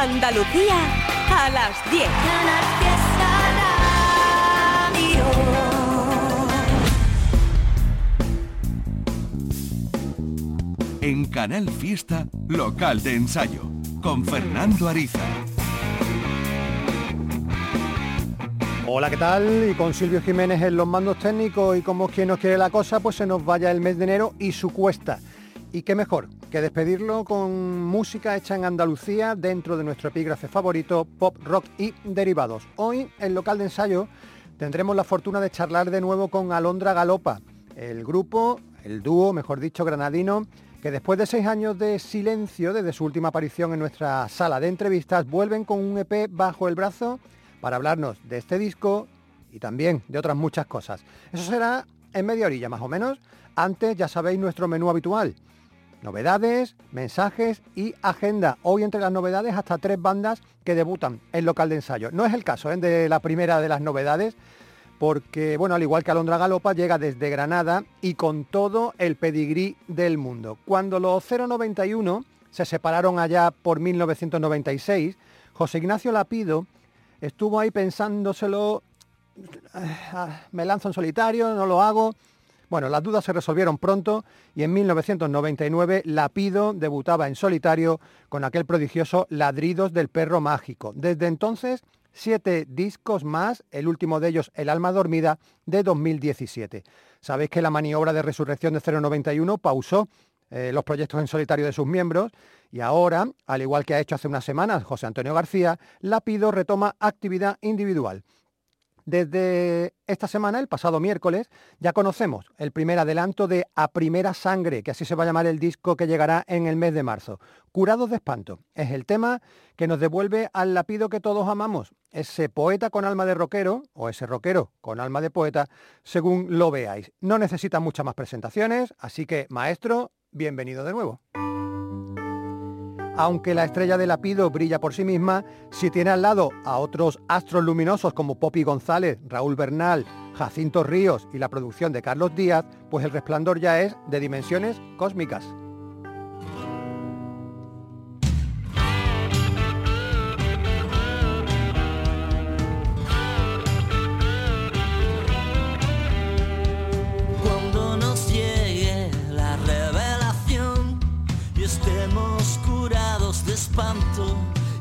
Andalucía a las 10. En Canal Fiesta, local de ensayo, con Fernando Ariza. Hola, ¿qué tal? Y con Silvio Jiménez en los mandos técnicos y como quien nos quiere la cosa, pues se nos vaya el mes de enero y su cuesta. Y qué mejor que despedirlo con música hecha en Andalucía dentro de nuestro epígrafe favorito, pop, rock y derivados. Hoy, en local de ensayo, tendremos la fortuna de charlar de nuevo con Alondra Galopa, el grupo, el dúo, mejor dicho, granadino, que después de seis años de silencio desde su última aparición en nuestra sala de entrevistas, vuelven con un EP bajo el brazo para hablarnos de este disco y también de otras muchas cosas. Eso será en media orilla más o menos. Antes ya sabéis nuestro menú habitual Novedades, mensajes y agenda. Hoy entre las novedades hasta tres bandas que debutan en local de ensayo. No es el caso ¿eh? de la primera de las novedades, porque, bueno, al igual que Alondra Galopa, llega desde Granada y con todo el pedigrí del mundo. Cuando los 091 se separaron allá por 1996, José Ignacio Lapido estuvo ahí pensándoselo, ah, me lanzo en solitario, no lo hago, bueno, las dudas se resolvieron pronto y en 1999 Lapido debutaba en solitario con aquel prodigioso Ladridos del Perro Mágico. Desde entonces, siete discos más, el último de ellos El Alma Dormida de 2017. Sabéis que la maniobra de resurrección de 091 pausó eh, los proyectos en solitario de sus miembros y ahora, al igual que ha hecho hace unas semanas José Antonio García, Lapido retoma actividad individual. Desde esta semana, el pasado miércoles, ya conocemos el primer adelanto de A Primera Sangre, que así se va a llamar el disco que llegará en el mes de marzo. Curados de espanto es el tema que nos devuelve al lapido que todos amamos, ese poeta con alma de rockero o ese rockero con alma de poeta, según lo veáis. No necesita muchas más presentaciones, así que maestro, bienvenido de nuevo aunque la estrella de Lapido brilla por sí misma, si tiene al lado a otros astros luminosos como Poppy González, Raúl Bernal, Jacinto Ríos y la producción de Carlos Díaz, pues el resplandor ya es de dimensiones cósmicas.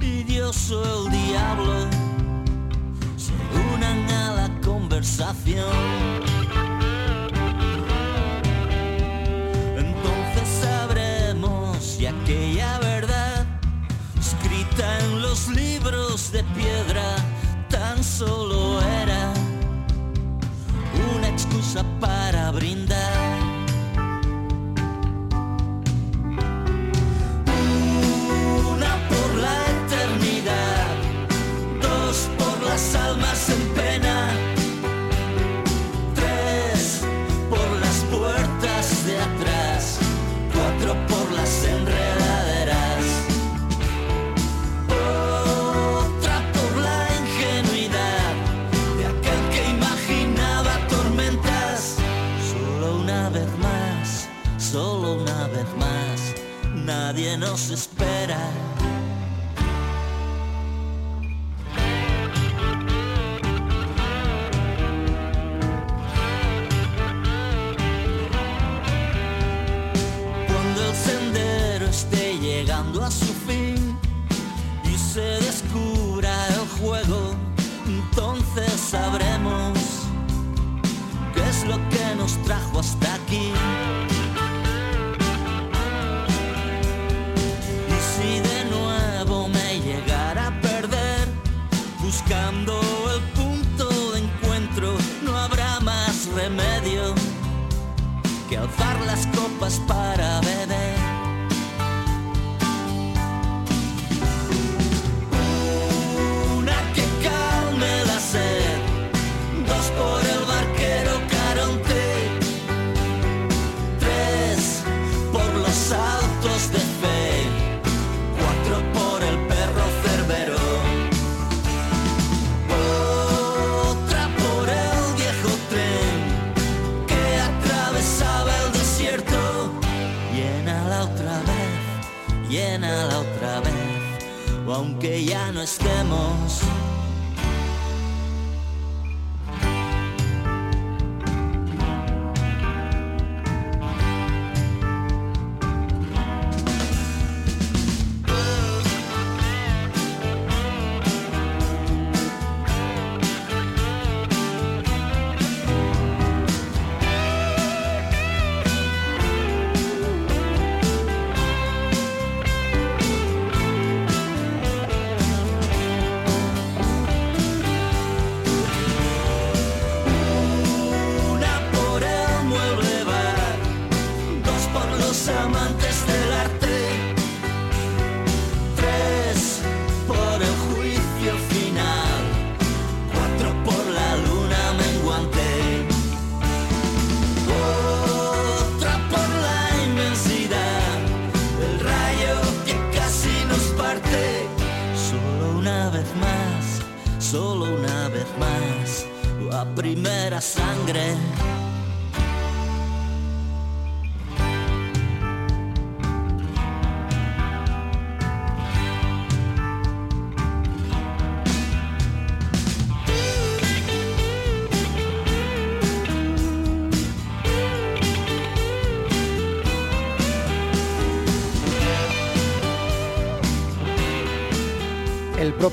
Y Dios o el diablo se unan a la conversación. Entonces sabremos si aquella verdad escrita en los libros de piedra tan solo era una excusa para brindar. Almas en pena. Tres por las puertas de atrás, cuatro por las enredaderas. Otra por la ingenuidad de aquel que imaginaba tormentas. Solo una vez más, solo una vez más, nadie nos espera. hasta aquí. Y si de nuevo me llegara a perder, buscando el punto de encuentro, no habrá más remedio que alzar las copas para aunque ya no estemos.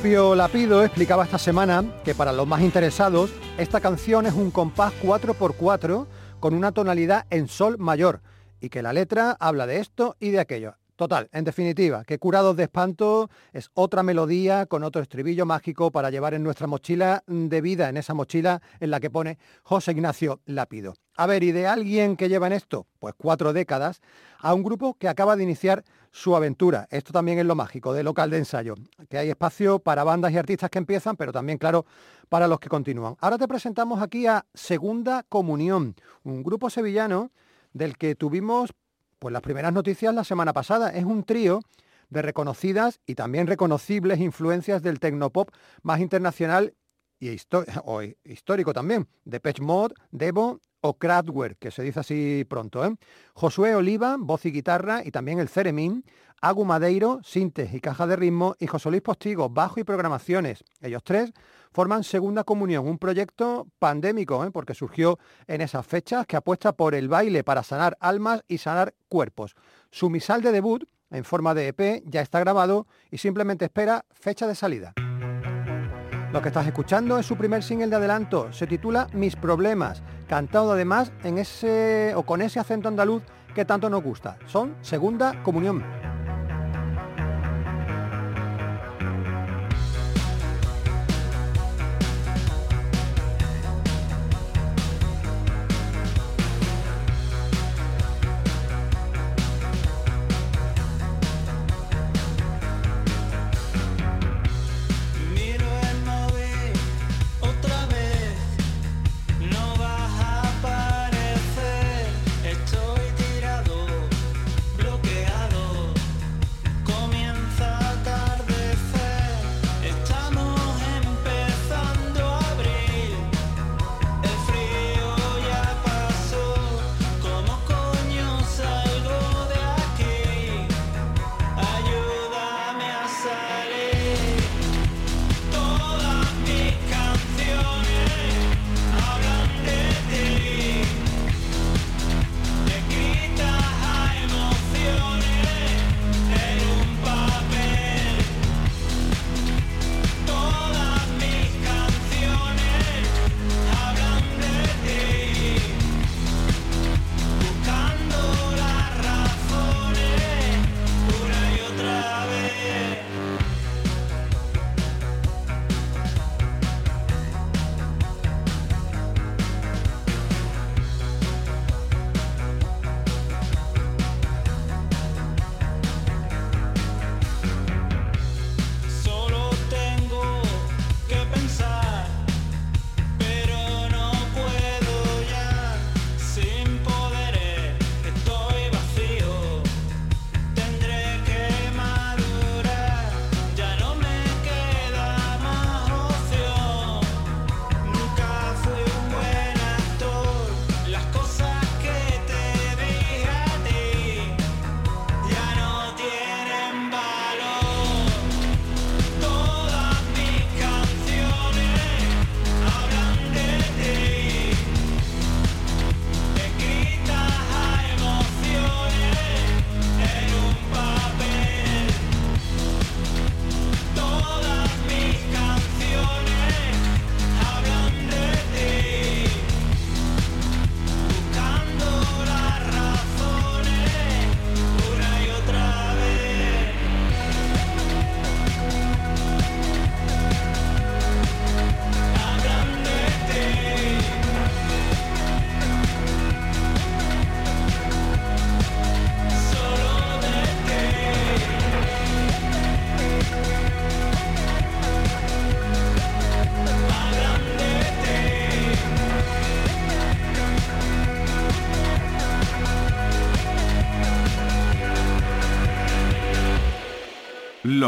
Lapido explicaba esta semana que para los más interesados, esta canción es un compás 4x4 con una tonalidad en sol mayor y que la letra habla de esto y de aquello. Total, en definitiva, que Curados de Espanto es otra melodía con otro estribillo mágico para llevar en nuestra mochila de vida, en esa mochila en la que pone José Ignacio Lapido. A ver, ¿y de alguien que lleva en esto? Pues cuatro décadas, a un grupo que acaba de iniciar su aventura. Esto también es lo mágico de local de ensayo, que hay espacio para bandas y artistas que empiezan, pero también, claro, para los que continúan. Ahora te presentamos aquí a Segunda Comunión, un grupo sevillano del que tuvimos pues, las primeras noticias la semana pasada. Es un trío de reconocidas y también reconocibles influencias del tecnopop más internacional y histórico también, de Pech Mod, Devo o Kraftwerk, que se dice así pronto. ¿eh? Josué Oliva, voz y guitarra, y también el Ceremín, Agu Madeiro, sintes y caja de ritmo, y José Luis Postigo, bajo y programaciones. Ellos tres forman Segunda Comunión, un proyecto pandémico, ¿eh? porque surgió en esas fechas, que apuesta por el baile para sanar almas y sanar cuerpos. Su misal de debut, en forma de EP, ya está grabado y simplemente espera fecha de salida. Lo que estás escuchando es su primer single de adelanto, se titula Mis Problemas, cantado además en ese o con ese acento andaluz que tanto nos gusta. Son Segunda Comunión.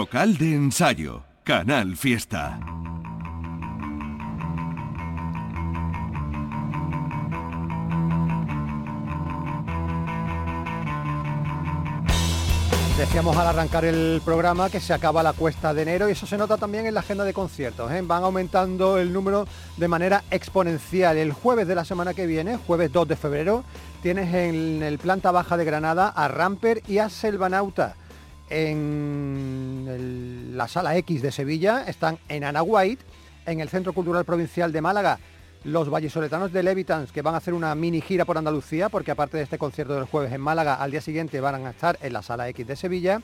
Local de ensayo, Canal Fiesta. Decíamos al arrancar el programa que se acaba la cuesta de enero y eso se nota también en la agenda de conciertos. ¿eh? Van aumentando el número de manera exponencial. El jueves de la semana que viene, jueves 2 de febrero, tienes en el planta baja de Granada a Ramper y a Selvanauta. En la sala X de Sevilla están en Anahuayt, en el Centro Cultural Provincial de Málaga los vallisoletanos de Levitans, que van a hacer una mini gira por Andalucía, porque aparte de este concierto del jueves en Málaga, al día siguiente van a estar en la Sala X de Sevilla.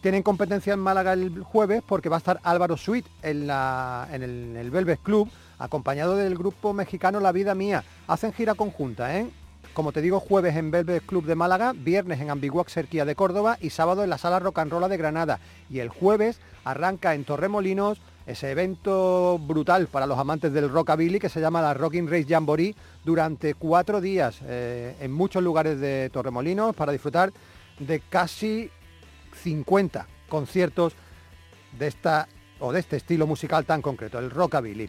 Tienen competencia en Málaga el jueves porque va a estar Álvaro Suite en, en, el, Velvet Club, acompañado del grupo mexicano La Vida Mía. Hacen gira conjunta, ¿eh? Como te digo, jueves en Velvet Club de Málaga, viernes en Ambiguac Cerquía de Córdoba y sábado en la Sala Roll de Granada. Y el jueves arranca en Torremolinos ese evento brutal para los amantes del rockabilly que se llama la Rocking Race Jamboree durante cuatro días eh, en muchos lugares de Torremolinos para disfrutar de casi 50 conciertos de esta o de este estilo musical tan concreto, el rockabilly.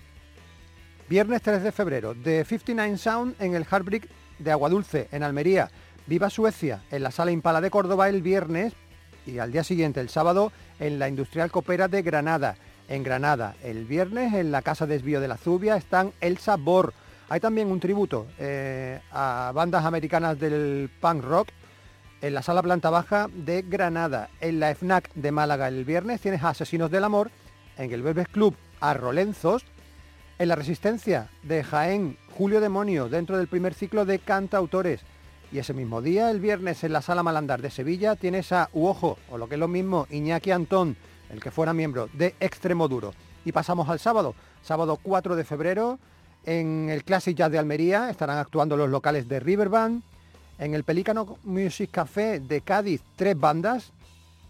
Viernes 3 de febrero, de 59 Sound en el Heartbreak de Aguadulce, en Almería. Viva Suecia, en la Sala Impala de Córdoba el viernes y al día siguiente, el sábado, en la Industrial Copera de Granada en Granada. El viernes en la Casa Desvío de la Zubia están El Sabor. Hay también un tributo eh, a bandas americanas del punk rock en la sala planta baja de Granada. En la FNAC de Málaga el viernes tienes a Asesinos del Amor. En el Velvet Club a Rolenzos. En la Resistencia de Jaén, Julio Demonio, dentro del primer ciclo de cantautores. Y ese mismo día, el viernes, en la Sala Malandar de Sevilla, tienes a Uojo, o lo que es lo mismo, Iñaki Antón, el que fuera miembro de Extremo Duro. Y pasamos al sábado, sábado 4 de febrero, en el Classic Jazz de Almería estarán actuando los locales de Riverband, en el Pelícano Music Café de Cádiz tres bandas,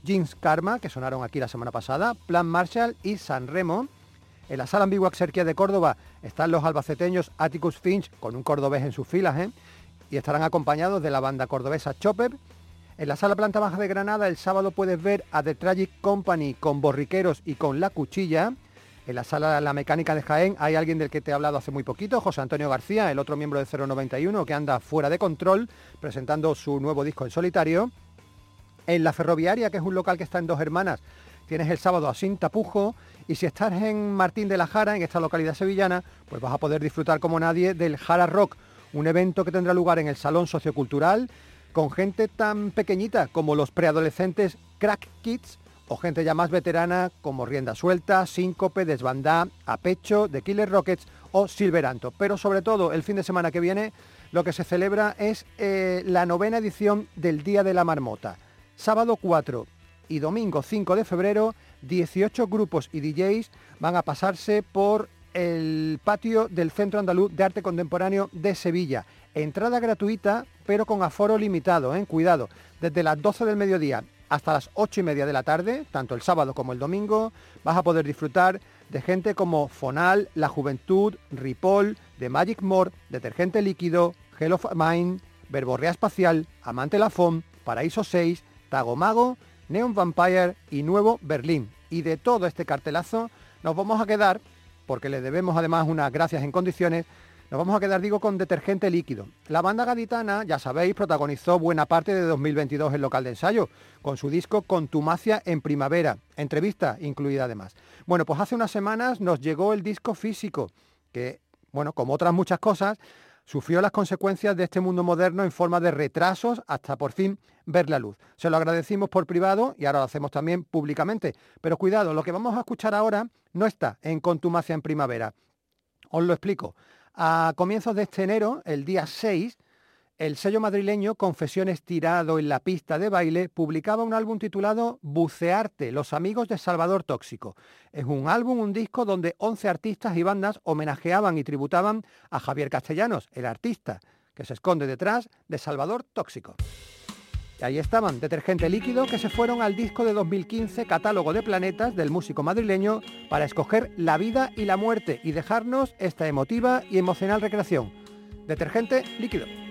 Jeans Karma, que sonaron aquí la semana pasada, Plan Marshall y San Remo. En la sala ambigua Xerquia de Córdoba están los albaceteños Atticus Finch, con un cordobés en sus filas, ¿eh? y estarán acompañados de la banda cordobesa Chopper en la sala planta baja de Granada el sábado puedes ver a The Tragic Company con borriqueros y con La Cuchilla. En la sala La Mecánica de Jaén hay alguien del que te he hablado hace muy poquito, José Antonio García, el otro miembro de 091 que anda fuera de control presentando su nuevo disco en solitario. En la Ferroviaria, que es un local que está en Dos Hermanas, tienes el sábado a Sin Tapujo y si estás en Martín de la Jara, en esta localidad sevillana, pues vas a poder disfrutar como nadie del Jara Rock, un evento que tendrá lugar en el Salón Sociocultural con gente tan pequeñita como los preadolescentes Crack Kids o gente ya más veterana como Rienda Suelta, Síncope, Desbandá, A Pecho, The Killer Rockets o Silveranto. Pero sobre todo el fin de semana que viene lo que se celebra es eh, la novena edición del Día de la Marmota. Sábado 4 y domingo 5 de febrero, 18 grupos y DJs van a pasarse por el patio del Centro Andaluz de Arte Contemporáneo de Sevilla. Entrada gratuita, pero con aforo limitado, ¿eh? cuidado. Desde las 12 del mediodía hasta las 8 y media de la tarde, tanto el sábado como el domingo, vas a poder disfrutar de gente como Fonal, La Juventud, Ripoll, The Magic More, Detergente Líquido, Hello Mine, Verborrea Espacial, Amante Lafon, Paraíso 6, Tagomago, Neon Vampire y Nuevo Berlín. Y de todo este cartelazo nos vamos a quedar, porque le debemos además unas gracias en condiciones, nos vamos a quedar, digo, con detergente líquido. La banda gaditana, ya sabéis, protagonizó buena parte de 2022 en local de ensayo, con su disco Contumacia en primavera, entrevista incluida además. Bueno, pues hace unas semanas nos llegó el disco físico, que, bueno, como otras muchas cosas, sufrió las consecuencias de este mundo moderno en forma de retrasos hasta por fin ver la luz. Se lo agradecimos por privado y ahora lo hacemos también públicamente. Pero cuidado, lo que vamos a escuchar ahora no está en Contumacia en primavera. Os lo explico. A comienzos de este enero, el día 6, el sello madrileño Confesiones Tirado en la pista de baile publicaba un álbum titulado Bucearte, los amigos de Salvador Tóxico. Es un álbum, un disco donde 11 artistas y bandas homenajeaban y tributaban a Javier Castellanos, el artista que se esconde detrás de Salvador Tóxico. Y ahí estaban, Detergente Líquido, que se fueron al disco de 2015, Catálogo de Planetas, del músico madrileño, para escoger la vida y la muerte y dejarnos esta emotiva y emocional recreación. Detergente Líquido.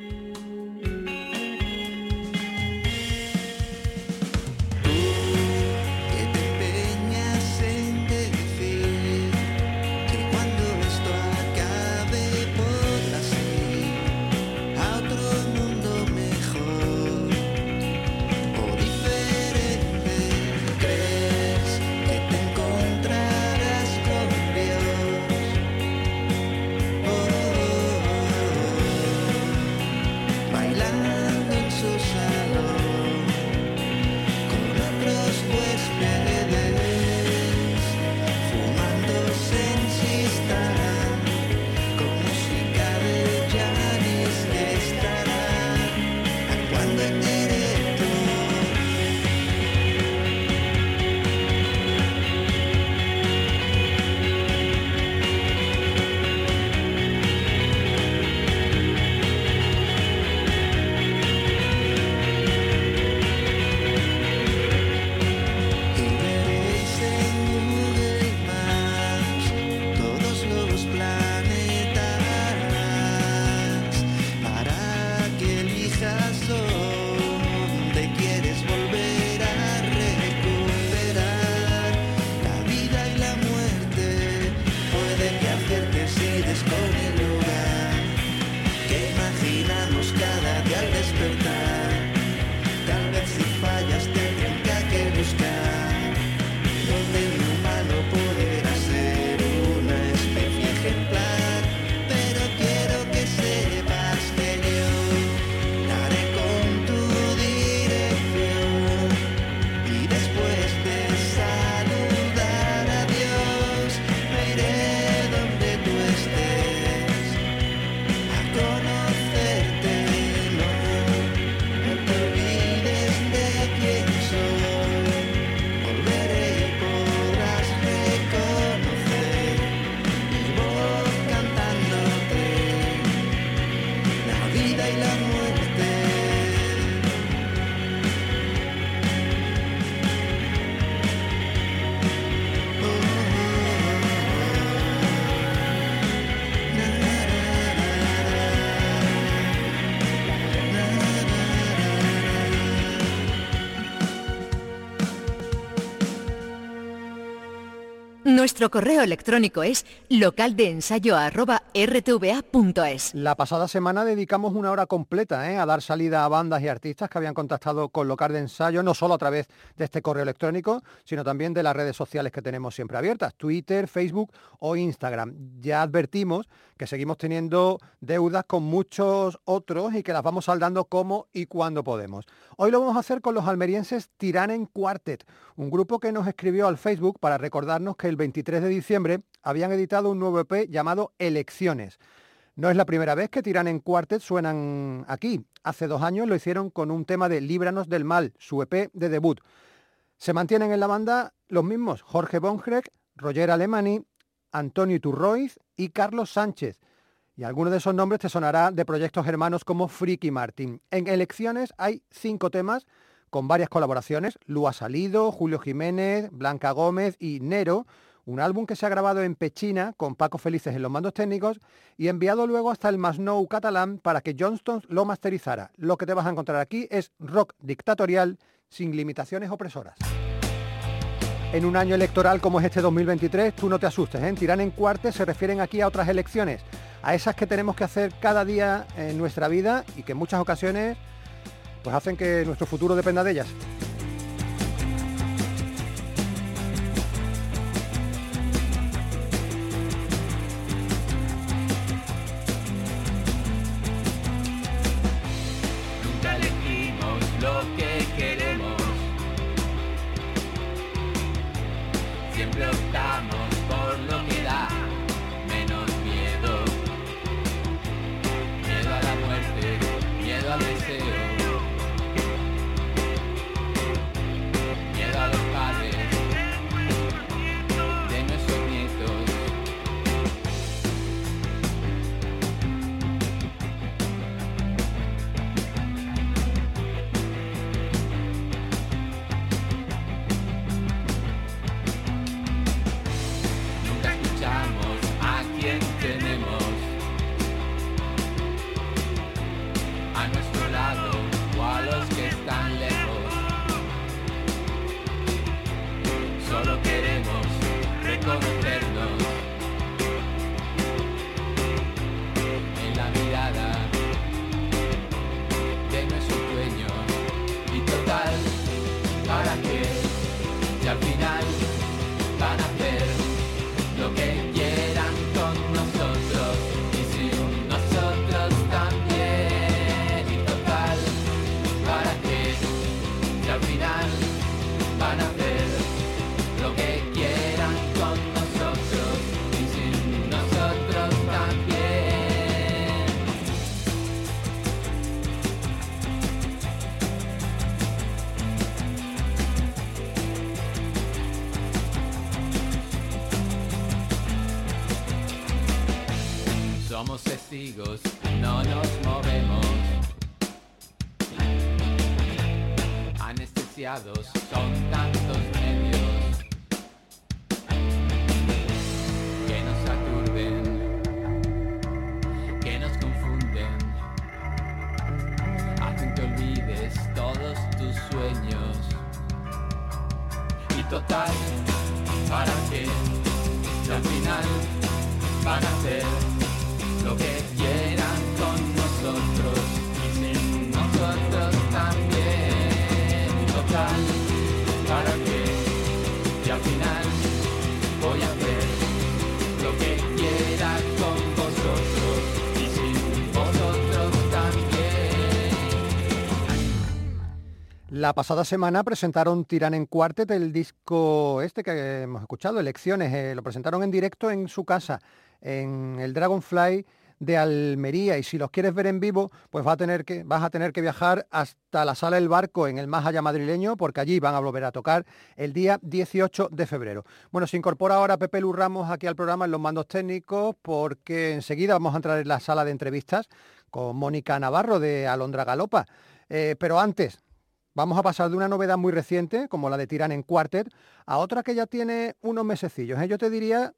Nuestro correo electrónico es localdeensayo.rtva.es. La pasada semana dedicamos una hora completa ¿eh? a dar salida a bandas y artistas que habían contactado con Local de Ensayo, no solo a través de este correo electrónico, sino también de las redes sociales que tenemos siempre abiertas, Twitter, Facebook o Instagram. Ya advertimos que seguimos teniendo deudas con muchos otros y que las vamos saldando como y cuando podemos. Hoy lo vamos a hacer con los almerienses Tiranen Quartet, un grupo que nos escribió al Facebook para recordarnos que el 23 de diciembre habían editado un nuevo EP llamado Elecciones. No es la primera vez que Tiranen Quartet suenan aquí. Hace dos años lo hicieron con un tema de Líbranos del Mal, su EP de debut. Se mantienen en la banda los mismos Jorge Bongrek, Roger Alemani, Antonio Turroiz y Carlos Sánchez. Y alguno de esos nombres te sonará de proyectos hermanos como Friki Martin. En elecciones hay cinco temas con varias colaboraciones. Lu ha salido, Julio Jiménez, Blanca Gómez y Nero. Un álbum que se ha grabado en Pechina con Paco Felices en los mandos técnicos y enviado luego hasta el Masnou catalán para que Johnston lo masterizara. Lo que te vas a encontrar aquí es rock dictatorial sin limitaciones opresoras en un año electoral como es este 2023, tú no te asustes, ¿eh? Tiran en cuartes se refieren aquí a otras elecciones, a esas que tenemos que hacer cada día en nuestra vida y que en muchas ocasiones pues hacen que nuestro futuro dependa de ellas. La pasada semana presentaron Tiran en Quartet el disco este que hemos escuchado, Elecciones. Eh, lo presentaron en directo en su casa, en el Dragonfly de Almería. Y si los quieres ver en vivo, pues a tener que, vas a tener que viajar hasta la sala del barco en el más allá madrileño, porque allí van a volver a tocar el día 18 de febrero. Bueno, se incorpora ahora Pepe Lu Ramos aquí al programa en los mandos técnicos, porque enseguida vamos a entrar en la sala de entrevistas con Mónica Navarro de Alondra Galopa. Eh, pero antes, Vamos a pasar de una novedad muy reciente, como la de Tiran en Quartet, a otra que ya tiene unos mesecillos. ¿eh? Yo te diría,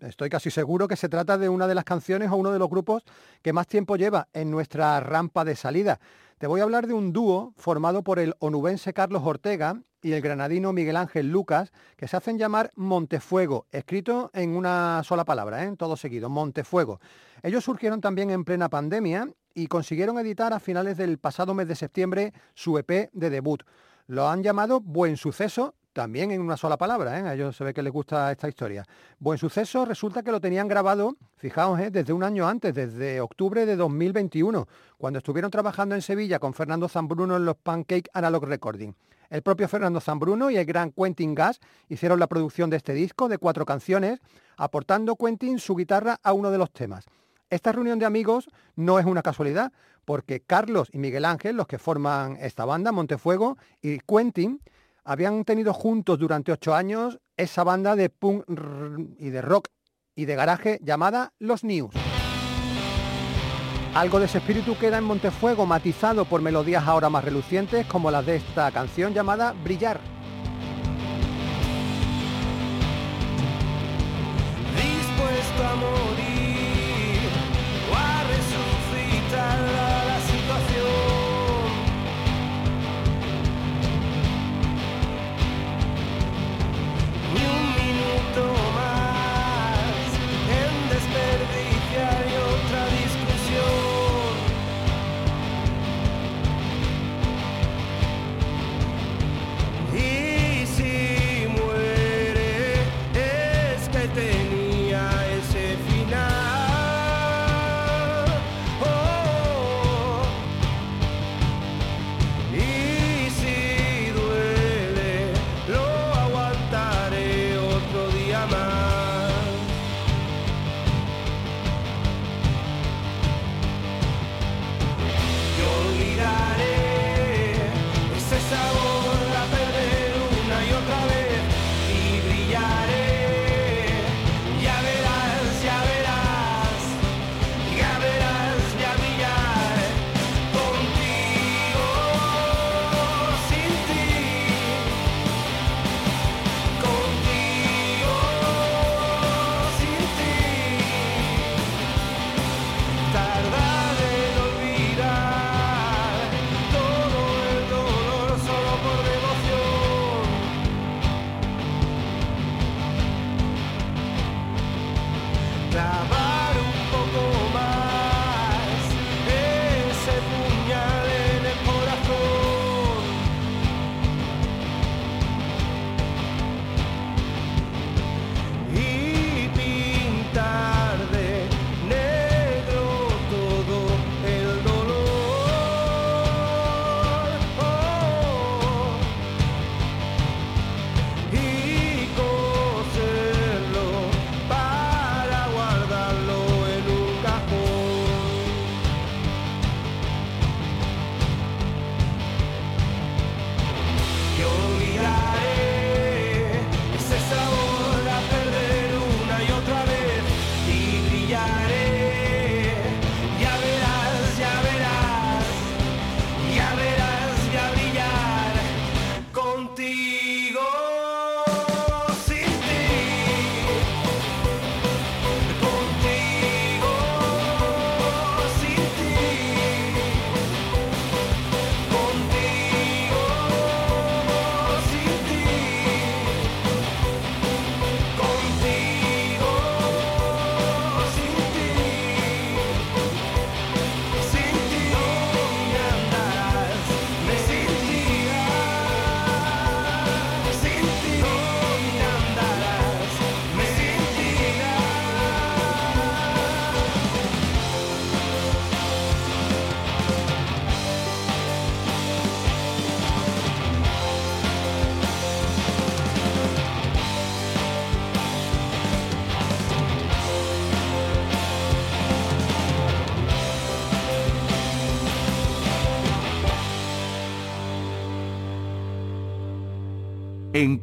estoy casi seguro que se trata de una de las canciones o uno de los grupos que más tiempo lleva en nuestra rampa de salida. Te voy a hablar de un dúo formado por el onubense Carlos Ortega y el granadino Miguel Ángel Lucas, que se hacen llamar Montefuego, escrito en una sola palabra, ¿eh? todo seguido, Montefuego. Ellos surgieron también en plena pandemia y consiguieron editar a finales del pasado mes de septiembre su EP de debut. Lo han llamado Buen Suceso también en una sola palabra, ¿eh? a ellos se ve que les gusta esta historia. Buen suceso resulta que lo tenían grabado, fijaos, ¿eh? desde un año antes, desde octubre de 2021, cuando estuvieron trabajando en Sevilla con Fernando Zambruno en los Pancake Analog Recording. El propio Fernando Zambruno y el gran Quentin Gas hicieron la producción de este disco de cuatro canciones, aportando Quentin su guitarra a uno de los temas. Esta reunión de amigos no es una casualidad, porque Carlos y Miguel Ángel, los que forman esta banda, Montefuego, y Quentin, habían tenido juntos durante ocho años esa banda de punk y de rock y de garaje llamada Los News. Algo de ese espíritu queda en Montefuego, matizado por melodías ahora más relucientes como las de esta canción llamada Brillar.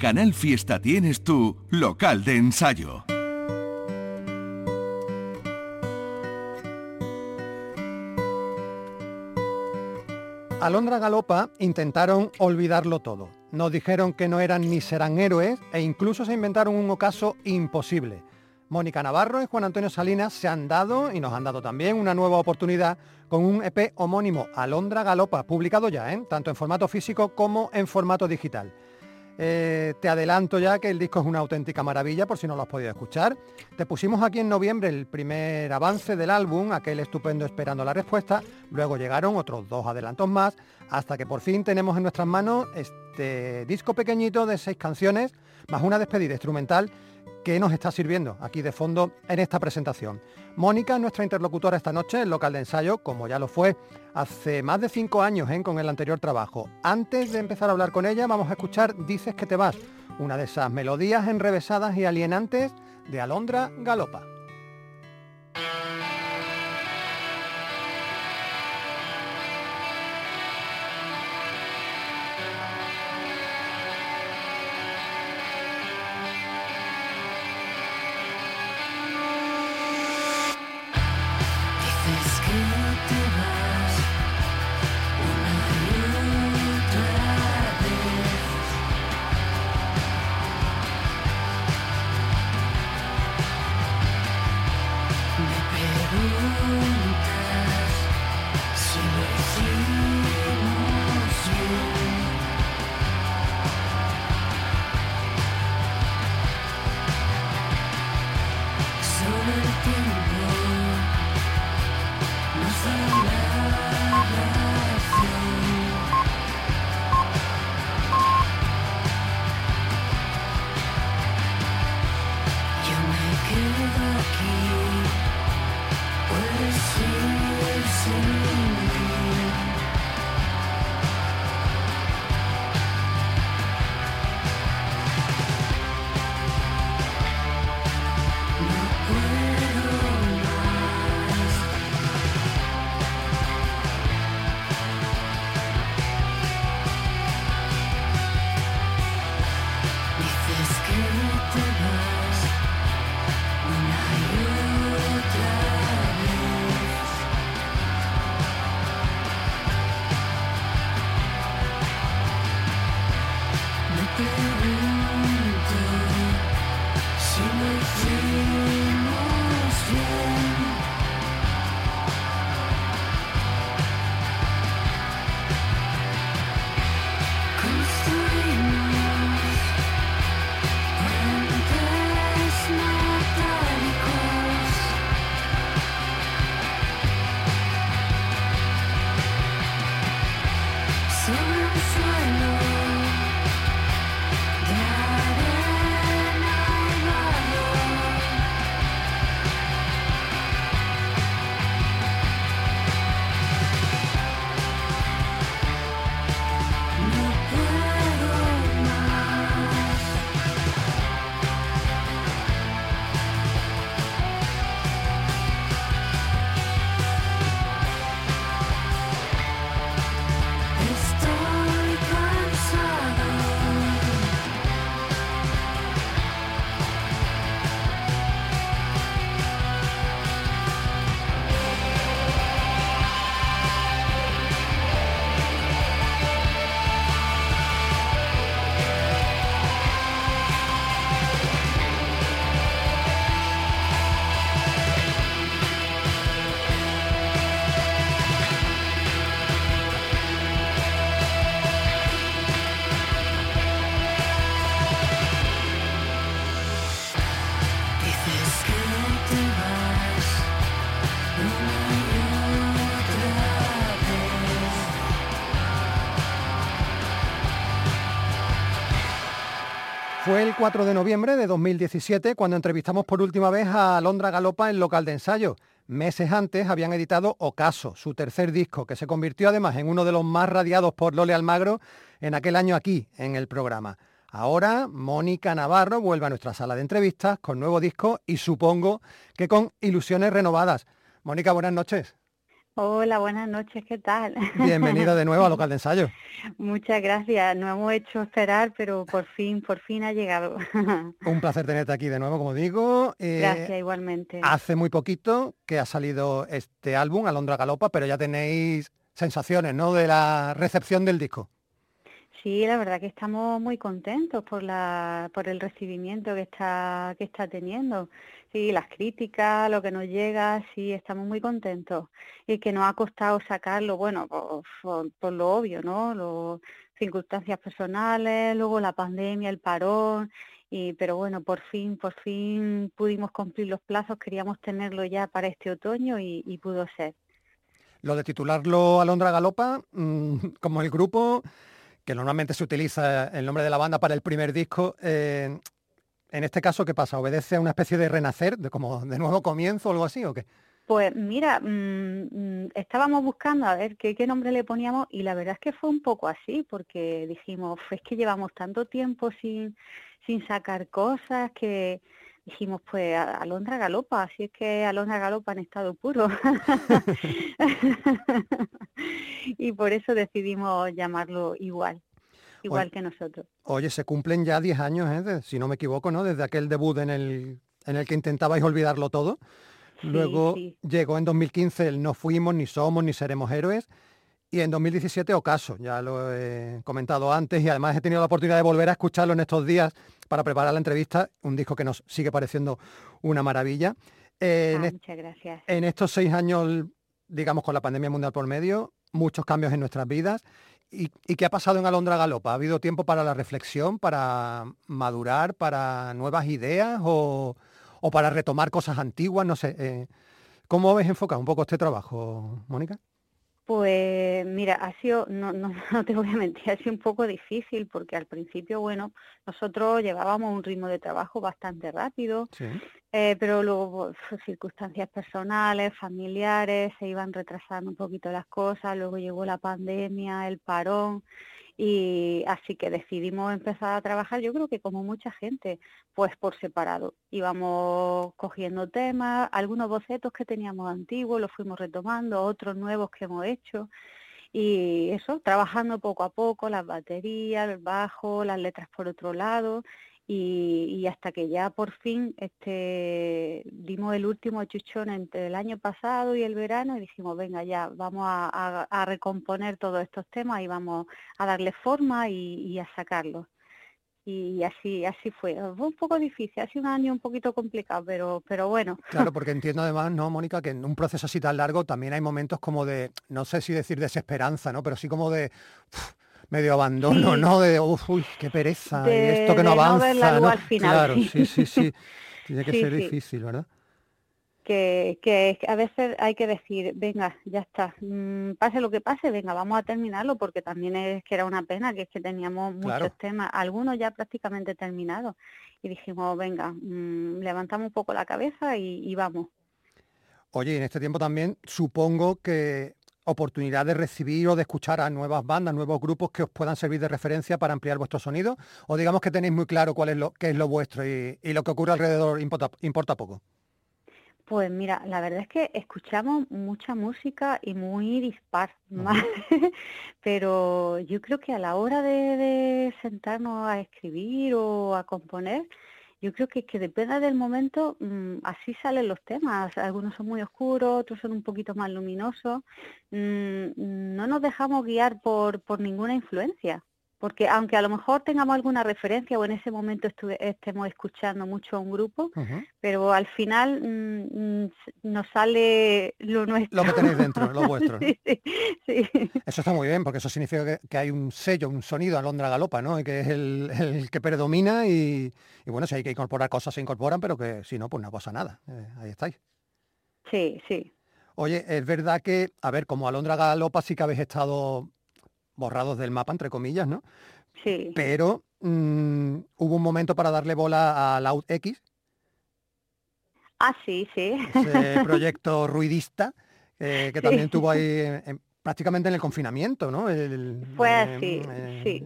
Canal Fiesta tienes tu local de ensayo. Alondra Galopa intentaron olvidarlo todo. Nos dijeron que no eran ni serán héroes e incluso se inventaron un ocaso imposible. Mónica Navarro y Juan Antonio Salinas se han dado y nos han dado también una nueva oportunidad con un EP homónimo, Alondra Galopa, publicado ya, ¿eh? tanto en formato físico como en formato digital. Eh, te adelanto ya que el disco es una auténtica maravilla por si no lo has podido escuchar. Te pusimos aquí en noviembre el primer avance del álbum, aquel estupendo Esperando la Respuesta. Luego llegaron otros dos adelantos más hasta que por fin tenemos en nuestras manos este disco pequeñito de seis canciones más una despedida instrumental que nos está sirviendo aquí de fondo en esta presentación. Mónica, nuestra interlocutora esta noche en local de ensayo, como ya lo fue hace más de cinco años ¿eh? con el anterior trabajo. Antes de empezar a hablar con ella, vamos a escuchar Dices que te vas, una de esas melodías enrevesadas y alienantes de Alondra Galopa. Fue el 4 de noviembre de 2017 cuando entrevistamos por última vez a Alondra Galopa en local de ensayo. Meses antes habían editado Ocaso, su tercer disco, que se convirtió además en uno de los más radiados por Lole Almagro en aquel año aquí, en el programa. Ahora, Mónica Navarro vuelve a nuestra sala de entrevistas con nuevo disco y supongo que con ilusiones renovadas. Mónica, buenas noches. Hola, buenas noches, ¿qué tal? Bienvenida de nuevo a local de ensayo. Muchas gracias, nos hemos hecho esperar, pero por fin, por fin ha llegado. Un placer tenerte aquí de nuevo, como digo. Eh, gracias, igualmente. Hace muy poquito que ha salido este álbum, Alondra Galopa, pero ya tenéis sensaciones, ¿no?, de la recepción del disco. Sí, la verdad que estamos muy contentos por la, por el recibimiento que está, que está teniendo. Sí, las críticas, lo que nos llega, sí, estamos muy contentos. Y que nos ha costado sacarlo, bueno, por, lo obvio, ¿no? Lo, circunstancias personales, luego la pandemia, el parón, y, pero bueno, por fin, por fin pudimos cumplir los plazos, queríamos tenerlo ya para este otoño y, y pudo ser. Lo de titularlo Alondra Galopa, mm, como el grupo, que normalmente se utiliza el nombre de la banda para el primer disco, eh, en este caso, ¿qué pasa? ¿Obedece a una especie de renacer, de como de nuevo comienzo o algo así o qué? Pues mira, mm, mm, estábamos buscando a ver qué, qué nombre le poníamos y la verdad es que fue un poco así, porque dijimos, es que llevamos tanto tiempo sin, sin sacar cosas que dijimos, pues Alondra Galopa, así es que Alondra Galopa en estado puro. y por eso decidimos llamarlo igual, igual que nosotros. Oye, se cumplen ya 10 años, ¿eh? de- si no me equivoco, ¿no? Desde aquel debut en el, en el que intentabais olvidarlo todo. Sí, Luego sí. llegó en 2015 el No fuimos, ni somos, ni seremos héroes. Y en 2017 Ocaso, ya lo he comentado antes y además he tenido la oportunidad de volver a escucharlo en estos días para preparar la entrevista, un disco que nos sigue pareciendo una maravilla. Eh, Ah, muchas gracias. en estos seis años, digamos, con la pandemia mundial por medio, muchos cambios en nuestras vidas. ¿Y, qué ha pasado en Alondra Galopa? ¿Ha habido tiempo para la reflexión, para madurar, para nuevas ideas o, para retomar cosas antiguas? No sé. eh, ¿Cómo habéis enfocado un poco este trabajo, Mónica? Pues mira, ha sido, no, no, no te voy a mentir, ha sido un poco difícil porque al principio, bueno, nosotros llevábamos un ritmo de trabajo bastante rápido, Sí. eh, pero luego pues, circunstancias personales, familiares, se iban retrasando un poquito las cosas, luego llegó la pandemia, el parón, y así que decidimos empezar a trabajar, yo creo que como mucha gente, pues por separado. Íbamos cogiendo temas, algunos bocetos que teníamos antiguos los fuimos retomando, otros nuevos que hemos hecho. Y eso, trabajando poco a poco, las baterías, el bajo, las letras por otro lado, y, y hasta que ya por fin este dimos el último chuchón entre el año pasado y el verano y dijimos, venga ya, vamos a, a- a recomponer todos estos temas y vamos a darle forma y, y a sacarlos. Y así, así fue. Fue un poco difícil, ha sido un año un poquito complicado, pero, pero bueno. Claro, porque entiendo además, ¿no, Mónica, que en un proceso así tan largo también hay momentos como de, no sé si decir desesperanza, ¿no? Pero sí como de medio abandono, Sí. ¿no? De, uy, qué pereza, y De- esto que no no avanza, luz ¿no? al final, Claro, sí. sí, sí. Tiene que Sí, ser sí. difícil, ¿verdad? que, que a veces hay que decir, venga, ya está, mm, pase lo que pase, venga, vamos a terminarlo, porque también es que era una pena, que es que teníamos muchos Claro. temas, algunos ya prácticamente terminados, y dijimos, venga, mm, levantamos un poco la cabeza y, y vamos. Oye, en este tiempo también supongo que oportunidad de recibir o de escuchar a nuevas bandas, nuevos grupos que os puedan servir de referencia para ampliar vuestro sonido, o digamos que tenéis muy claro cuál es lo que es lo vuestro y, y lo que ocurre alrededor importa, importa poco. Pues mira, la verdad es que escuchamos mucha música y muy dispar, más, pero yo creo que a la hora de, de sentarnos a escribir o a componer, yo creo que, que depende del momento, mm, así salen los temas. Algunos son muy oscuros, otros son un poquito más luminosos. Mm, no nos dejamos guiar por, por ninguna influencia. Porque aunque a lo mejor tengamos alguna referencia o en ese momento estemos escuchando mucho a un grupo, pero al final mm, mm, nos sale lo nuestro. Lo que tenéis dentro, lo vuestro. ¿no? Sí, sí, sí. Eso está muy bien, porque eso significa que, que hay un sello, un sonido Alondra Galopa, ¿no? Y que es el, el que predomina y, y bueno, si hay que incorporar cosas se incorporan, pero que si no, pues no pasa nada. Eh, ahí estáis. Sí, sí. Oye, es verdad que, a ver, como Alondra Galopa sí que habéis estado borrados del mapa, entre comillas, ¿no? Sí. Pero mm, hubo un momento para darle bola a Loud X, Ah, sí, sí. ese proyecto ruidista, eh, que Sí. también tuvo ahí en- en- prácticamente en el confinamiento, ¿no? El- Fue eh, así, eh, sí.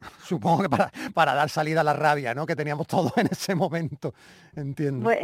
Supongo que para, para dar salida a la rabia, ¿no? Que teníamos todos en ese momento, entiendo. Pues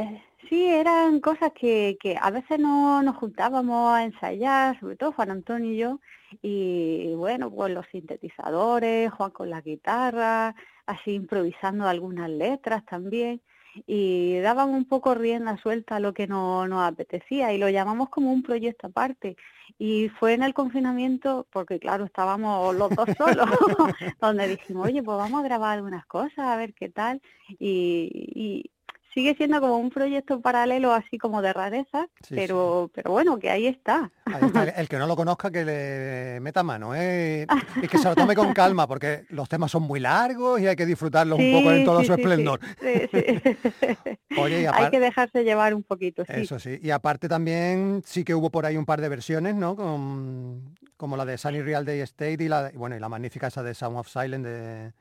sí, eran cosas que, que a veces no nos juntábamos a ensayar, sobre todo Juan Antonio y yo, y bueno, pues los sintetizadores, Juan con la guitarra, así improvisando algunas letras también, y daban un poco rienda suelta a lo que no, nos apetecía, y lo llamamos como un proyecto aparte. Y fue en el confinamiento, porque claro, estábamos los dos solos, donde dijimos, oye, pues vamos a grabar algunas cosas, a ver qué tal, y, y sigue siendo como un proyecto paralelo así como de rareza, Sí, pero, pero bueno, que ahí está. Ahí está, el- que no lo conozca que le meta mano, ¿eh? Y que se lo tome con calma, porque los temas son muy largos y hay que disfrutarlos un poco en todo su esplendor. Sí, sí. Oye, y Hay apar- que dejarse llevar un poquito, sí. Eso sí. Y aparte también sí que hubo por ahí un par de versiones, ¿no? Con- como la de Sunny Real Day State y la, bueno, y la magnífica esa de Sound of Silence de,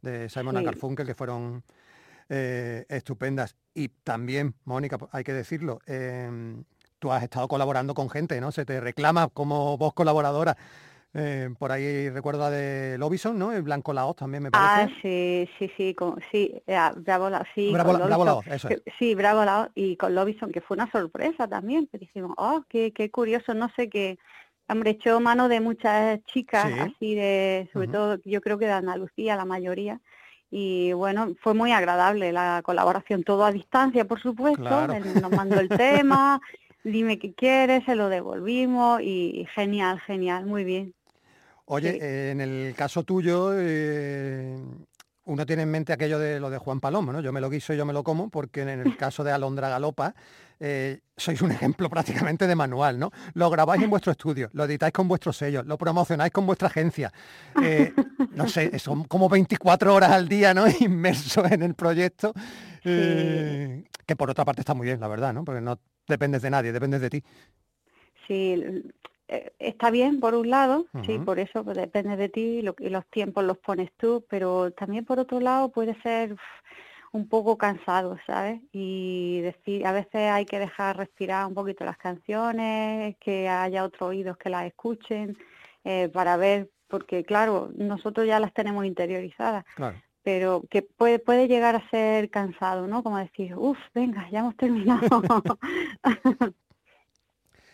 de Simon and. Garfunkel, que fueron eh, estupendas. Y también, Mónica, pues, hay que decirlo, em, tú has estado colaborando con gente, ¿no? Se te reclama como voz colaboradora. Eh, por ahí recuerdo la de Lobison, ¿no? El Blanco Laos también me Ah, parece. sí, sí, sí, con, sí, eh, ah, Bravo La, sí, Bravo con Bravo Laos, eso es. Sí, Bravo La, y con Lobison, que fue una sorpresa también, que dijimos, oh, qué, qué curioso, no sé qué, hombre, echó mano de muchas chicas, Sí. así de, sobre Ujú. todo, yo creo que de Andalucía, la mayoría, y bueno, fue muy agradable la colaboración, todo a distancia, por supuesto, Claro. él nos mandó el tema, dime qué quieres, se lo devolvimos, y genial, genial, muy bien. Oye, Sí. eh, en el caso tuyo, eh, uno tiene en mente aquello de lo de Juan Palomo, ¿no? Yo me lo guiso y yo me lo como, porque en el caso de Alondra Galopa, eh, sois un ejemplo prácticamente de manual, ¿no? Lo grabáis en vuestro estudio, lo editáis con vuestro sello, lo promocionáis con vuestra agencia. eh, no sé, son como 24 horas al día, ¿no? Inmersos en el proyecto, eh, que por otra parte está muy bien, la verdad, ¿no? Porque no dependes de nadie, dependes de ti. Sí, está bien por un lado, sí, Ujú. por eso pues, depende de ti lo- y los tiempos los pones tú, pero también por otro lado puede ser un poco cansado, ¿sabes? Y decir, a veces hay que dejar respirar un poquito las canciones, que haya otros oídos que las escuchen, eh, para ver, porque claro, nosotros ya las tenemos interiorizadas, Claro. pero que puede, puede llegar a ser cansado, ¿no? Como decir, uff, venga, ya hemos terminado.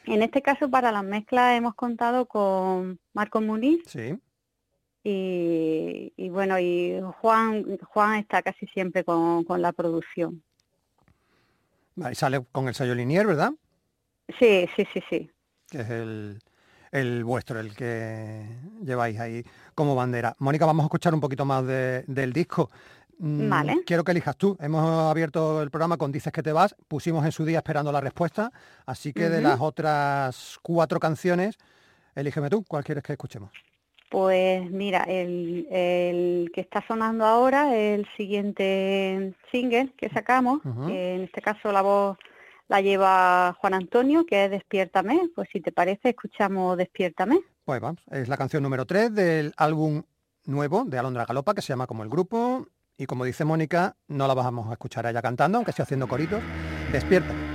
En este caso, para las mezclas hemos contado con Marco Muniz Sí. y, y bueno, y Juan, Juan está casi siempre con, con la producción. Ahí sale con el sello Linier, ¿verdad? Sí, sí, sí, sí. que es el, el vuestro, el que lleváis ahí como bandera. Mónica, vamos a escuchar un poquito más de- del disco. Mm, Vale. Quiero que elijas tú. Hemos abierto el programa con Dices que te vas, pusimos en su día esperando la respuesta, así que de las otras cuatro canciones, elígeme tú, ¿cuál quieres que escuchemos? Pues mira, el, el que está sonando ahora, el siguiente single que sacamos, que en este caso la voz la lleva Juan Antonio, que es Despiértame, pues si te parece escuchamos Despiértame. Pues vamos, es la canción número 3 del álbum nuevo de Alondra Galopa, que se llama como el grupo, y como dice Mónica, no la vamos a escuchar a ella cantando, aunque esté haciendo coritos. Despierta.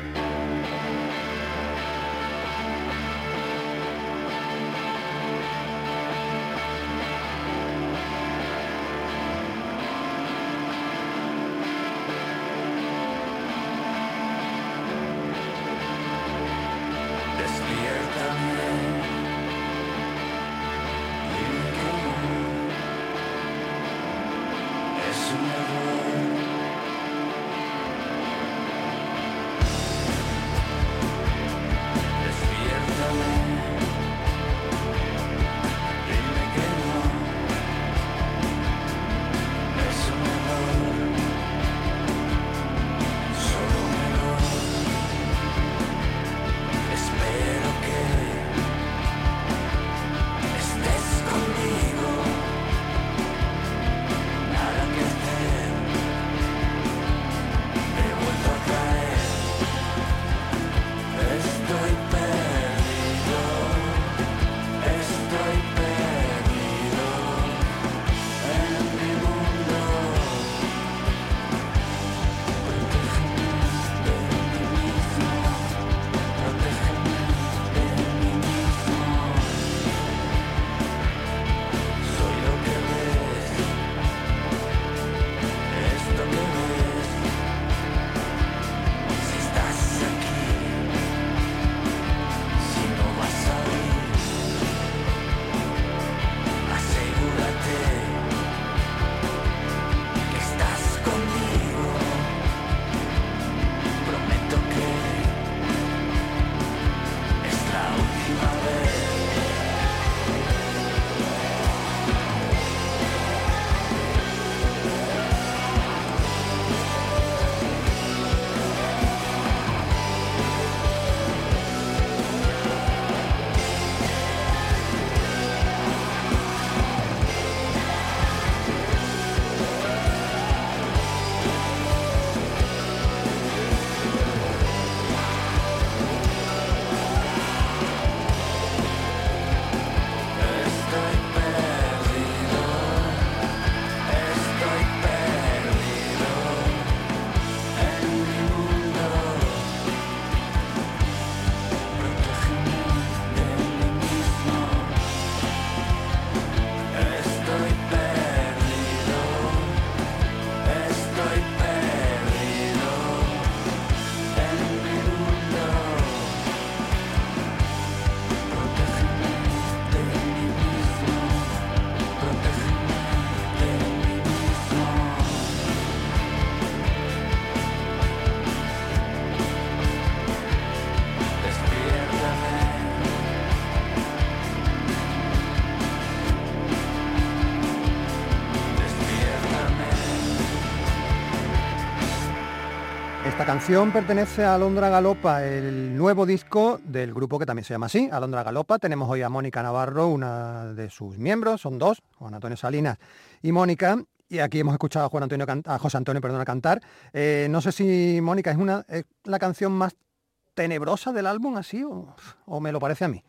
Canción pertenece a Alondra Galopa, el nuevo disco del grupo que también se llama así, Alondra Galopa. Tenemos hoy a Mónica Navarro, una de sus miembros, son dos, Juan Antonio Salinas y Mónica. Y aquí hemos escuchado a, Juan Antonio a José Antonio perdona, cantar. Eh, no sé si, Mónica, ¿es, una, es la canción más tenebrosa del álbum así o, o me lo parece a mí?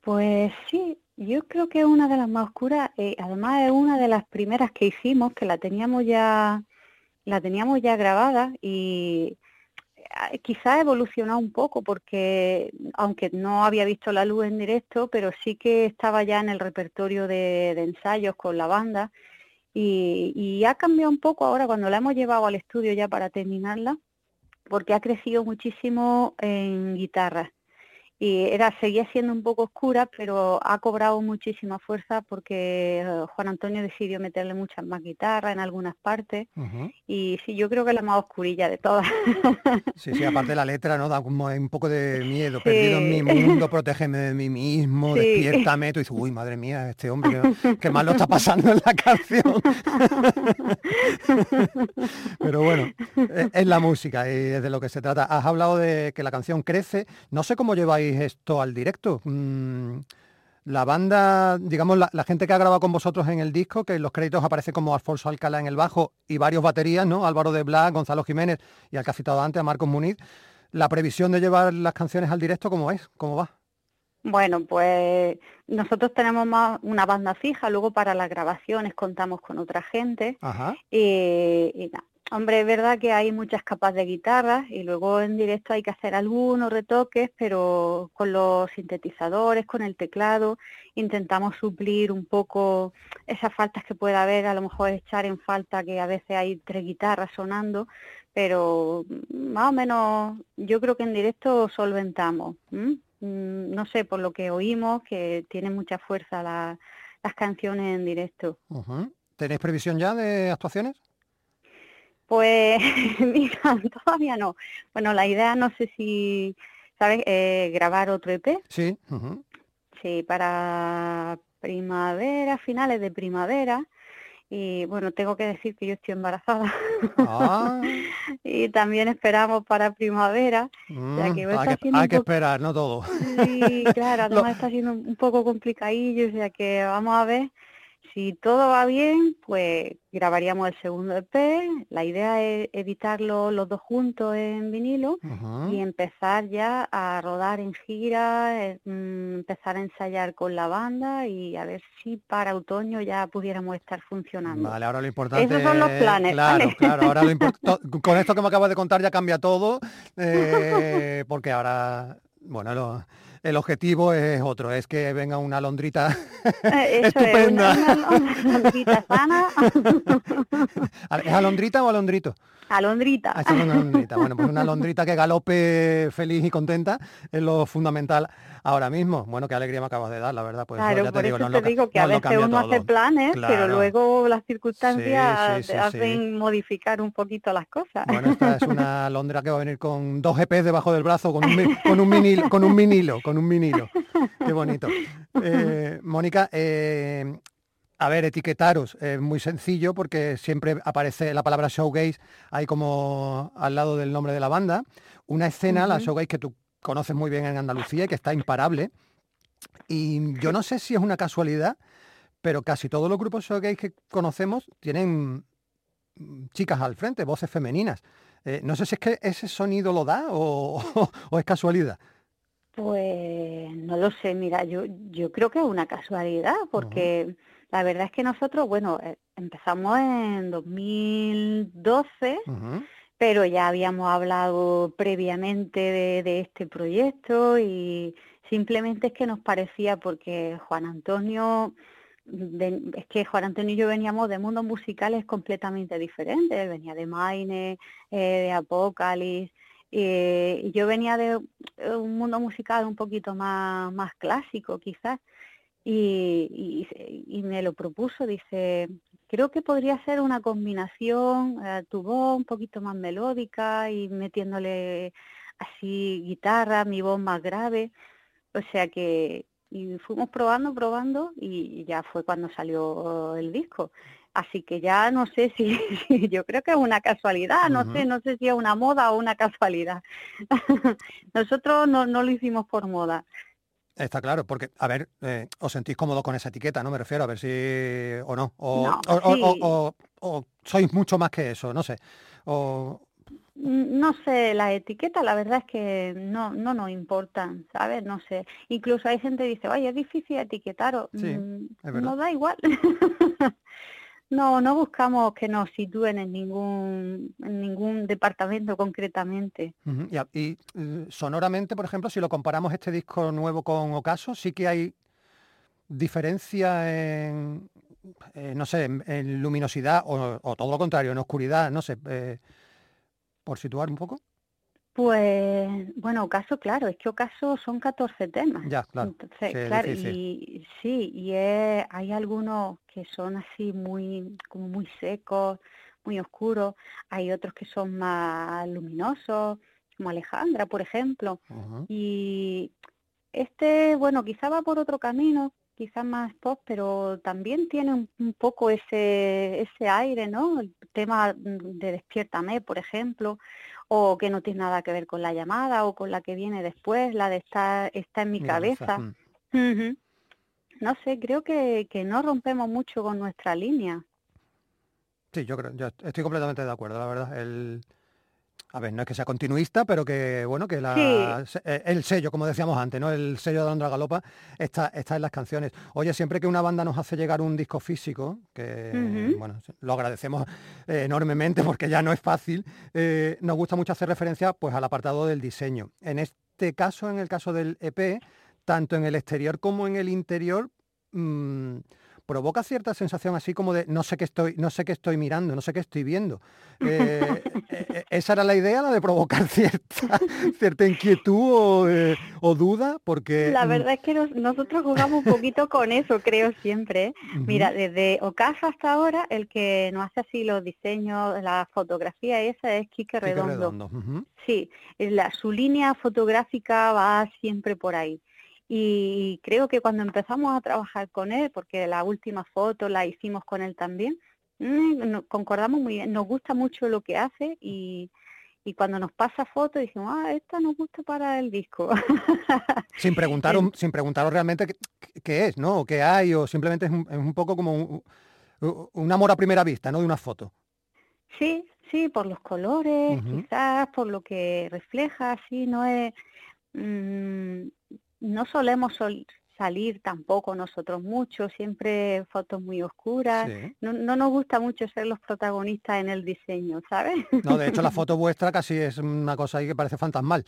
Pues sí, yo creo que es una de las más oscuras, eh, además es una de las primeras que hicimos, que la teníamos ya, la teníamos ya grabada y eh, quizás ha evolucionado un poco porque aunque no había visto la luz en directo, pero sí que estaba ya en el repertorio de, de ensayos con la banda. Y, y ha cambiado un poco ahora cuando la hemos llevado al estudio ya para terminarla, porque ha crecido muchísimo en guitarra y era seguía siendo un poco oscura, pero ha cobrado muchísima fuerza porque eh, Juan Antonio decidió meterle muchas más guitarras en algunas partes y sí, yo creo que es la más oscurilla de todas. Sí, sí, aparte la letra, ¿no? Da como un poco de miedo. Perdido en mi mundo, protégeme de mí mismo, Sí. despiértame. Tú dices, uy, madre mía, este hombre, qué, qué mal lo está pasando en la canción. Pero bueno, es, es la música y es de lo que se trata. Has hablado de que la canción crece. No sé cómo lleváis esto al directo. Mm, La banda, digamos, la, la gente que ha grabado con vosotros en el disco, que en los créditos aparece como Alfonso Alcalá en el bajo y varios baterías, ¿no? Álvaro de Blas, Gonzalo Jiménez y al que has citado antes, a Marcos Muniz. La previsión de llevar las canciones al directo, ¿cómo es? ¿Cómo va? Bueno, pues nosotros tenemos más una banda fija, luego para las grabaciones contamos con otra gente Ajá. y, y nada. Hombre, es verdad que hay muchas capas de guitarra y luego en directo hay que hacer algunos retoques, pero con los sintetizadores, con el teclado, intentamos suplir un poco esas faltas que pueda haber, a lo mejor echar en falta que a veces hay tres guitarras sonando, pero más o menos yo creo que en directo solventamos. Mm, No sé, por lo que oímos, que tiene mucha fuerza la- las canciones en directo. ¿Tenéis previsión ya de actuaciones? Pues mira, todavía no. Bueno, la idea no sé si, ¿sabes? Eh, grabar otro EP, Sí. sí, para primavera, finales de primavera. Y bueno, tengo que decir que yo estoy embarazada Ah, y también esperamos para primavera. mm, que hay, que, hay esperar, no todo. Sí, claro, Lo- además está siendo un poco complicadillo, o sea que vamos a ver si todo va bien, pues grabaríamos el segundo EP. La idea es editarlo los dos juntos en vinilo y empezar ya a rodar en gira, eh, mm, empezar a ensayar con la banda y a ver si para otoño ya pudiéramos estar funcionando. Vale, ahora lo importante Esos son los es- planes, Claro, ¿vale? claro, ahora lo con esto que me acabas de contar ya cambia todo, eh, porque ahora, bueno, lo- el objetivo es otro, es que venga una londrita Eh, Eso estupenda. es, una, una alondrita sana, ¿Es alondrita o alondrito? alondrita. Ah, es una alondrita. Bueno, pues una alondrita que galope feliz y contenta es lo fundamental ahora mismo. Bueno, qué alegría me acabas de dar, la verdad. Pues eso ya te por digo, eso te lo ca- digo que a veces uno hace todo. planes, pero luego las circunstancias Sí, sí, te sí, hacen modificar un poquito las cosas. Bueno, esta es una Londra que va a venir con dos EPs debajo del brazo, con un, con un con un vinilo, con un vinilo. Qué bonito. Eh, Mónica, eh, a ver, etiquetaros es muy sencillo porque siempre aparece la palabra showgaze ahí como al lado del nombre de la banda. Una escena, la Ujú. showgaze que tú conoces muy bien en Andalucía y que está imparable. Y yo no sé si es una casualidad, pero casi todos los grupos showgaze que conocemos tienen mm, chicas al frente, voces femeninas. Eh, no sé si es que ese sonido lo da o, o es casualidad. Pues no lo sé, mira, yo, yo creo que es una casualidad, porque la verdad es que nosotros, bueno, eh, empezamos en 2012, Ujú. Pero ya habíamos hablado previamente de, este proyecto y simplemente es que nos parecía porque Juan Antonio, es que Juan Antonio y yo veníamos de mundos musicales completamente diferentes, él venía de Maine, eh, de Apocalypse, eh, yo venía de un mundo musical un poquito más, más clásico quizás, y, y, y me lo propuso, dice, creo que podría ser una combinación, eh, tu voz un poquito más melódica y metiéndole así guitarra, mi voz más grave, o sea que y fuimos probando, probando y ya fue cuando salió el disco. Así que ya no sé si, si- yo creo que es una casualidad, no sé, no sé si es una moda o una casualidad. Nosotros no, no lo hicimos por moda. Está claro, porque, a ver, eh, os sentís cómodo con esa etiqueta, ¿no? Me refiero a ver si... o no. O, No, o- o- sí. o- o- o sois mucho más que eso, no sé. O, Mm, No sé, las etiquetas la verdad es que no, no nos importan, ¿sabes? No sé. Incluso hay gente que dice, oye, es difícil etiquetaros. Sí, Mm, es verdad. Nos da igual. No, no buscamos que nos sitúen en ningún, en ningún departamento concretamente. Y, eh, sonoramente, por ejemplo, si lo comparamos este disco nuevo con Ocaso, sí que hay diferencia en, eh, no sé, en, luminosidad o, o todo lo contrario, en oscuridad, no sé, eh, por situar un poco. Pues, bueno, Ocaso, claro, es que Ocaso son 14 temas. Ya, claro. Entonces, sí, claro, y sí, y es- hay algunos que son así muy, como muy secos, muy oscuros, hay otros que son más luminosos, como Alejandra, por ejemplo. Y este, bueno, quizá va por otro camino, quizás más pop, pero también tiene un, un poco ese, ese aire, ¿no? El tema de Despiértame, por ejemplo, o que no tiene nada que ver con la llamada o con la que viene después, la de estar, está en mi cabeza, mm. No sé, creo que, que no rompemos mucho con nuestra línea. Sí, yo creo, yo estoy completamente de acuerdo, la verdad. El, a ver, no es que sea continuista, pero que bueno, que la, eh, el sello, como decíamos antes, ¿no? El sello de Alondra Galopa está, está en las canciones. Oye, siempre que una banda nos hace llegar un disco físico, que bueno, lo agradecemos eh, enormemente porque ya no es fácil, eh, nos gusta mucho hacer referencia pues al apartado del diseño. En este caso, en el caso del EP, tanto en el exterior como en el interior, mm, provoca cierta sensación así como de no sé qué estoy, no sé qué estoy mirando, no sé qué estoy viendo. Eh, eh, eh, esa era la idea, la de provocar cierta, cierta inquietud o, eh, o duda, porque La mm, verdad es que nos- nosotros jugamos un poquito con eso, creo siempre. ¿eh? Mira, desde Ocasa hasta ahora, el que nos hace así los diseños, la fotografía esa es Quique Quique Redondo. Redondo. Sí, la, su línea fotográfica va siempre por ahí. Y creo que cuando empezamos a trabajar con él, porque la última foto la hicimos con él también, mm, concordamos muy bien, nos gusta mucho lo que hace y, y cuando nos pasa fotos dijimos, ah, esta nos gusta para el disco. Sin preguntaros, sin preguntaros realmente qué, qué es, ¿no? O qué hay, o simplemente es un, es un poco como un, un- amor a primera vista, ¿no? De una foto. Sí, sí, por los colores, quizás, por lo que refleja, sí, no es, mm, no solemos sol- salir tampoco nosotros mucho, siempre fotos muy oscuras, Sí. no, no nos gusta mucho ser los protagonistas en el diseño, ¿sabes? No, de hecho la foto vuestra casi es una cosa ahí que parece fantasmal.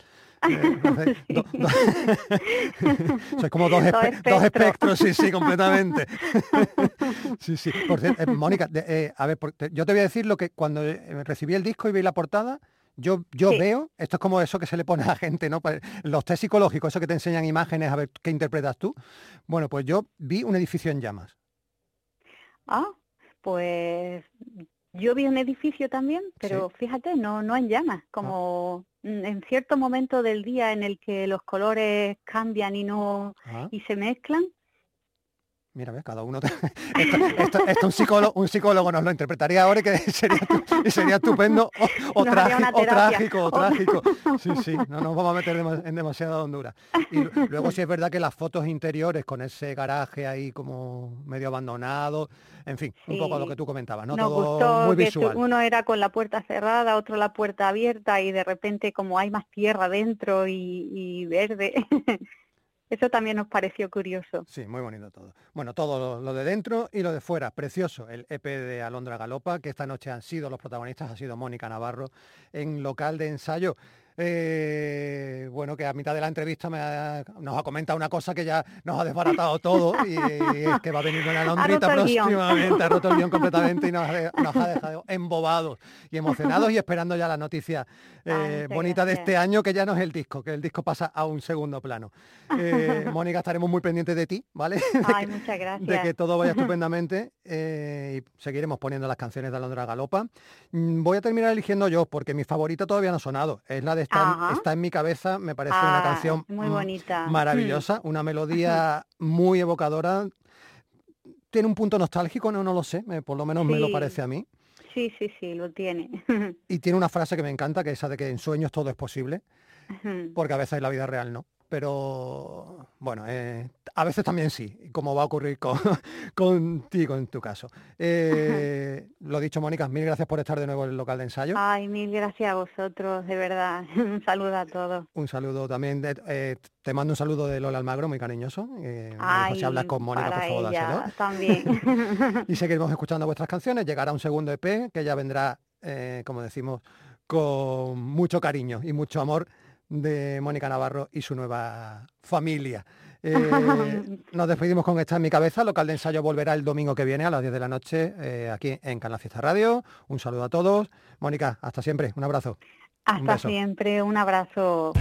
Eh, do- do- Sois como dos, Dos espe- dos espectros. sí, sí, completamente. sí, sí. Por cierto, eh, Mónica, de- eh, a ver, por- te- yo te voy a decir lo que cuando eh, recibí el disco y vi la portada, yo, yo Sí. veo, esto es como eso que se le pone a la gente, ¿no? Los test psicológicos, eso que te enseñan imágenes a ver qué interpretas tú. Bueno, pues yo vi un edificio en llamas. Ah, pues yo vi un edificio también, pero fíjate, no, no en llamas, como mm, en cierto momento del día en el que los colores cambian y no Ah, y se mezclan. Mira, ves, cada uno... te- esto, esto- esto un, psicólogo, un psicólogo nos lo interpretaría ahora y que sería, estupendo o, o Nos haría trági- una o trágico, o O- trágico. Sí, sí, no nos vamos a meter en demasiada hondura. Y lu- luego sí es verdad que las fotos interiores con ese garaje ahí como medio abandonado, en fin, un poco lo que tú comentabas, ¿no? Nos Todo gustó muy que visual. uno era con la puerta cerrada, otro la puerta abierta y de repente como hay más tierra dentro y, y verde. Eso también nos pareció curioso. Sí, muy bonito todo. Bueno, todo lo, de dentro y lo de fuera, precioso. El EP de Alondra Galopa, que esta noche han sido los protagonistas, ha sido Mónica Navarro en local de ensayo. Eh, bueno, que a mitad de la entrevista me ha- nos ha comentado una cosa que ya nos ha desbaratado todo y, es que va a venir una Londrita próximamente, ha roto el guion completamente y nos ha, de- nos ha dejado embobados y emocionados y esperando ya la noticia eh, muchas bonita de este año, que ya no es el disco, que el disco pasa a un segundo plano. Eh, Mónica, estaremos muy pendientes de ti, ¿vale? Ay, muchas de gracias. que todo vaya estupendamente eh, y seguiremos poniendo las canciones de Alondra Galopa. Mm, Voy a terminar eligiendo yo porque mi favorita todavía no ha sonado. Es la de Está. Está en mi cabeza, me parece una Ah, canción muy bonita. Mm. maravillosa, una melodía muy evocadora. tiene un punto nostálgico, no, no lo sé, por lo menos me lo parece a mí. Sí, sí, sí, lo tiene. Y tiene una frase que me encanta, que es esa de que en sueños todo es posible, porque a veces en la vida real no. Pero bueno, eh, a veces también sí, como va a ocurrir con, contigo en tu caso. Eh, lo dicho, Mónica, mil gracias por estar de nuevo en el local de ensayo. Ay, mil gracias a vosotros, de verdad. Un saludo a todos. Un saludo también, de- eh, te mando un saludo de Lola Almagro, muy cariñoso. Ay, si hablas con Mónica, por favor, ella también. Y seguiremos escuchando vuestras canciones. Llegará un segundo EP que ya vendrá, como decimos, con mucho cariño y mucho amor de Mónica Navarro y su nueva familia. Eh, nos despedimos con esta en mi cabeza. Local de ensayo volverá el domingo que viene a las 10 de la noche eh, aquí en Canal Fiesta Radio. Un saludo a todos. Mónica, hasta siempre. Un abrazo. Hasta siempre, un abrazo.